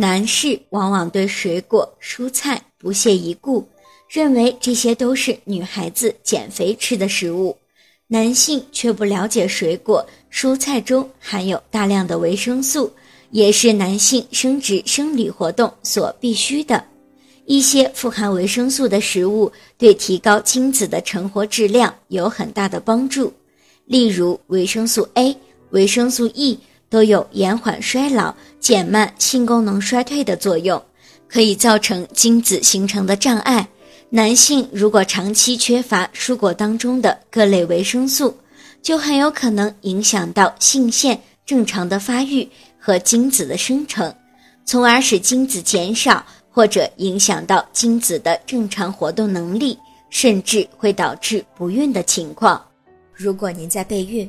男士往往对水果、蔬菜不屑一顾，认为这些都是女孩子减肥吃的食物。男性却不了解水果、蔬菜中含有大量的维生素，也是男性生殖生理活动所必需的。一些富含维生素的食物对提高精子的成活质量有很大的帮助，例如维生素 A、维生素 E 都有延缓衰老、减慢性功能衰退的作用，可以造成精子形成的障碍。男性如果长期缺乏蔬果当中的各类维生素，就很有可能影响到性腺正常的发育和精子的生成，从而使精子减少，或者影响到精子的正常活动能力，甚至会导致不孕的情况。如果您在备孕、